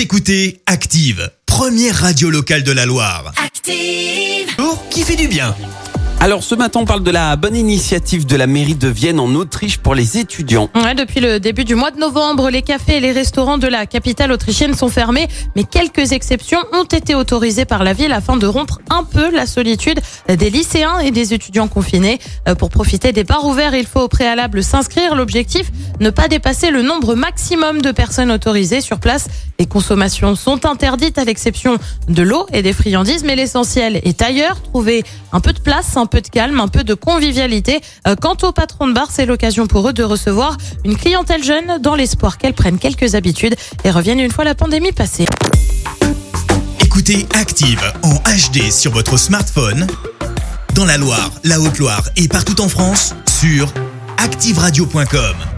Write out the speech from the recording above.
Vous écoutez Active, première radio locale de la Loire. Active. Oh, qui fait du bien Alors ce matin, on parle de la bonne initiative de la mairie de Vienne en Autriche pour les étudiants. Ouais, depuis le début du mois de novembre, les cafés et les restaurants de la capitale autrichienne sont fermés, mais quelques exceptions ont été autorisées par la ville afin de rompre un peu la solitude des lycéens et des étudiants confinés. Euh, Pour profiter des bars ouverts, il faut au préalable s'inscrire. L'objectif, ne pas dépasser le nombre maximum de personnes autorisées sur place. Les consommations sont interdites à l'exception de l'eau et des friandises, mais l'essentiel est ailleurs. Trouver un peu de place, un peu de calme, un peu de convivialité. Euh, Quant aux patrons de bar, c'est l'occasion pour eux de recevoir une clientèle jeune dans l'espoir qu'elle prenne quelques habitudes et revienne une fois la pandémie passée. Écoutez Active en HD sur votre smartphone, dans la Loire, la Haute-Loire et partout en France, sur activeradio.com.